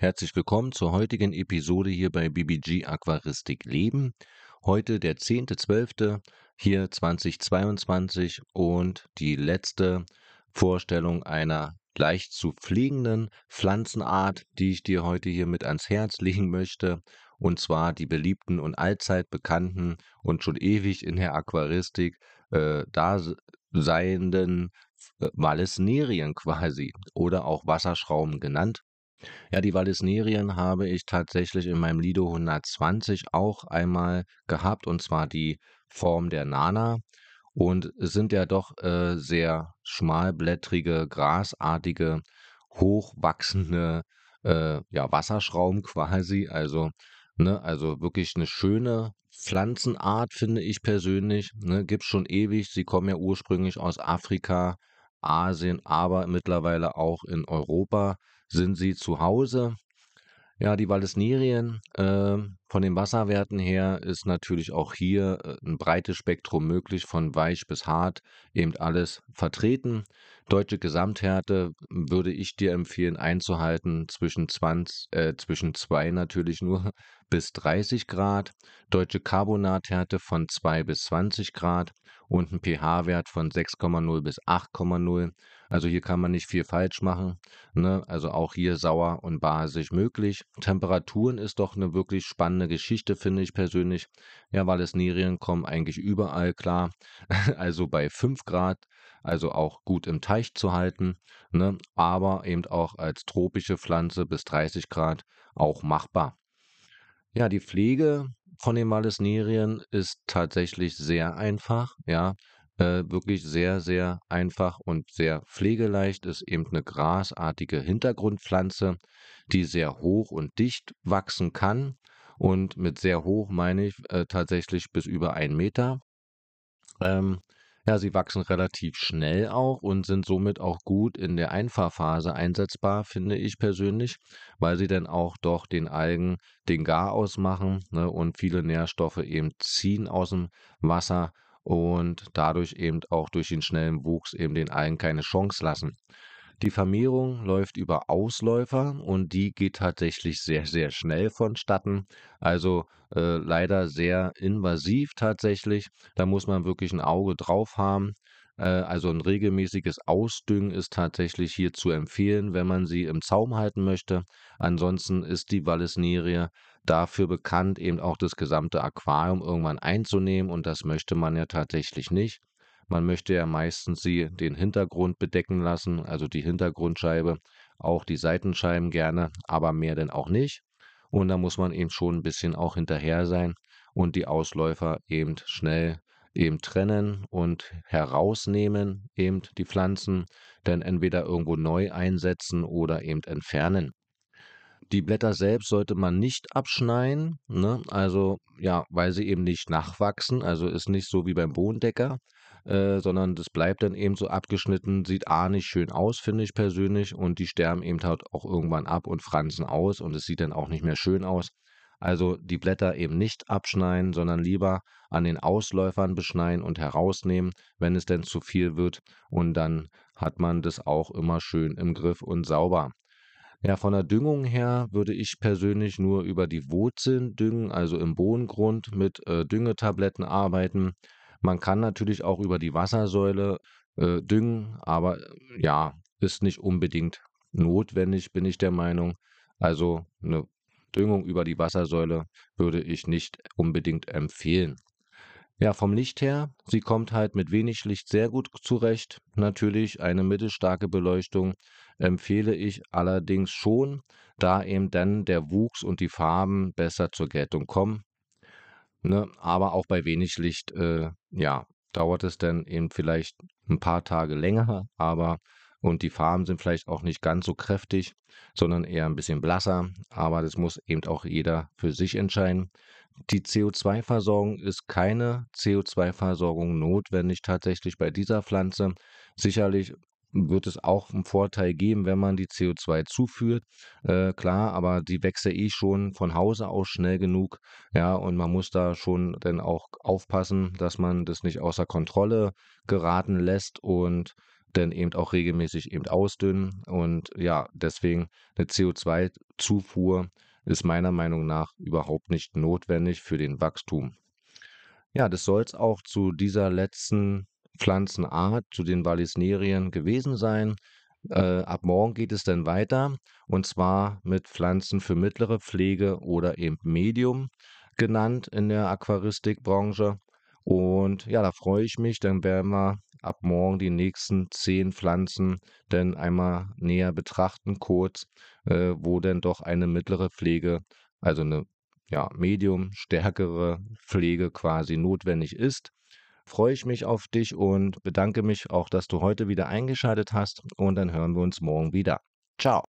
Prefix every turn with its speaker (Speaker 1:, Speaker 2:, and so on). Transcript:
Speaker 1: Herzlich willkommen zur heutigen Episode hier bei BBG Aquaristik Leben. Heute der 10.12. hier 2022 und die letzte Vorstellung einer leicht zu pflegenden Pflanzenart, die ich dir heute hier mit ans Herz legen möchte. Und zwar die beliebten und allzeit bekannten und schon ewig in der Aquaristik äh, da seienden Vallisnerien quasi oder auch Wasserschrauben genannt. Ja, die Vallisnerien habe ich tatsächlich in meinem Lido 120 auch einmal gehabt und zwar die Form der Nana. Und sind ja doch äh, sehr schmalblättrige, grasartige, hochwachsende äh, ja, Wasserschrauben quasi. Also, ne, also wirklich eine schöne Pflanzenart, finde ich persönlich. Ne, Gibt schon ewig. Sie kommen ja ursprünglich aus Afrika, Asien, aber mittlerweile auch in Europa sind sie zu Hause. Ja, die Vallisnerien, äh, von den Wasserwerten her ist natürlich auch hier äh, ein breites Spektrum möglich, von weich bis hart, eben alles vertreten. Deutsche Gesamthärte würde ich dir empfehlen einzuhalten zwischen 20, äh, zwischen 2 natürlich nur bis 30 Grad, deutsche Carbonathärte von 2 bis 20 Grad und ein pH-Wert von 6,0 bis 8,0. Also hier kann man nicht viel falsch machen. Ne? Also auch hier sauer und basisch möglich. Temperaturen ist doch eine wirklich spannende Geschichte, finde ich persönlich. Ja, weil es Nierien kommen eigentlich überall klar. also bei 5 Grad, also auch gut im Teich zu halten. Ne? Aber eben auch als tropische Pflanze bis 30 Grad auch machbar. Ja, die Pflege von den Vallisnerien ist tatsächlich sehr einfach, ja. Äh, wirklich sehr, sehr einfach und sehr pflegeleicht ist eben eine grasartige Hintergrundpflanze, die sehr hoch und dicht wachsen kann. Und mit sehr hoch meine ich äh, tatsächlich bis über einen Meter. Ähm, ja, sie wachsen relativ schnell auch und sind somit auch gut in der Einfahrphase einsetzbar, finde ich persönlich, weil sie dann auch doch den Algen den Gar ausmachen ne, und viele Nährstoffe eben ziehen aus dem Wasser und dadurch eben auch durch den schnellen Wuchs eben den Algen keine Chance lassen. Die Vermehrung läuft über Ausläufer und die geht tatsächlich sehr, sehr schnell vonstatten. Also äh, leider sehr invasiv tatsächlich. Da muss man wirklich ein Auge drauf haben. Äh, also ein regelmäßiges Ausdüngen ist tatsächlich hier zu empfehlen, wenn man sie im Zaum halten möchte. Ansonsten ist die Vallisnerie dafür bekannt, eben auch das gesamte Aquarium irgendwann einzunehmen und das möchte man ja tatsächlich nicht. Man möchte ja meistens sie den Hintergrund bedecken lassen, also die Hintergrundscheibe, auch die Seitenscheiben gerne, aber mehr denn auch nicht. Und da muss man eben schon ein bisschen auch hinterher sein und die Ausläufer eben schnell eben trennen und herausnehmen, eben die Pflanzen, dann entweder irgendwo neu einsetzen oder eben entfernen. Die Blätter selbst sollte man nicht abschneiden, ne? also ja, weil sie eben nicht nachwachsen, also ist nicht so wie beim Bohnendecker, äh, sondern das bleibt dann eben so abgeschnitten, sieht A nicht schön aus, finde ich persönlich, und die sterben eben halt auch irgendwann ab und fransen aus und es sieht dann auch nicht mehr schön aus. Also die Blätter eben nicht abschneiden, sondern lieber an den Ausläufern beschneiden und herausnehmen, wenn es denn zu viel wird. Und dann hat man das auch immer schön im Griff und sauber. Ja, von der Düngung her würde ich persönlich nur über die Wurzeln düngen, also im Bodengrund mit äh, Düngetabletten arbeiten. Man kann natürlich auch über die Wassersäule äh, düngen, aber äh, ja, ist nicht unbedingt notwendig, bin ich der Meinung. Also eine Düngung über die Wassersäule würde ich nicht unbedingt empfehlen. Ja, vom Licht her, sie kommt halt mit wenig Licht sehr gut zurecht. Natürlich eine mittelstarke Beleuchtung empfehle ich allerdings schon, da eben dann der Wuchs und die Farben besser zur Geltung kommen. Ne? Aber auch bei wenig Licht, äh, ja, dauert es dann eben vielleicht ein paar Tage länger, aber und die Farben sind vielleicht auch nicht ganz so kräftig, sondern eher ein bisschen blasser, aber das muss eben auch jeder für sich entscheiden. Die CO2-Versorgung ist keine CO2-Versorgung notwendig tatsächlich bei dieser Pflanze. Sicherlich wird es auch einen Vorteil geben, wenn man die CO2 zuführt. Äh, klar, aber die wächst ja eh schon von Hause aus schnell genug. Ja, und man muss da schon dann auch aufpassen, dass man das nicht außer Kontrolle geraten lässt und dann eben auch regelmäßig eben ausdünnen. Und ja, deswegen eine CO2-Zufuhr ist meiner Meinung nach überhaupt nicht notwendig für den Wachstum. Ja, das soll es auch zu dieser letzten Pflanzenart, zu den Vallisnerien gewesen sein. Äh, ab morgen geht es dann weiter und zwar mit Pflanzen für mittlere Pflege oder eben Medium genannt in der Aquaristikbranche. Und ja, da freue ich mich. Dann werden wir ab morgen die nächsten zehn Pflanzen dann einmal näher betrachten, kurz, äh, wo denn doch eine mittlere Pflege, also eine ja, medium stärkere Pflege quasi notwendig ist. Freue ich mich auf dich und bedanke mich auch, dass du heute wieder eingeschaltet hast und dann hören wir uns morgen wieder. Ciao.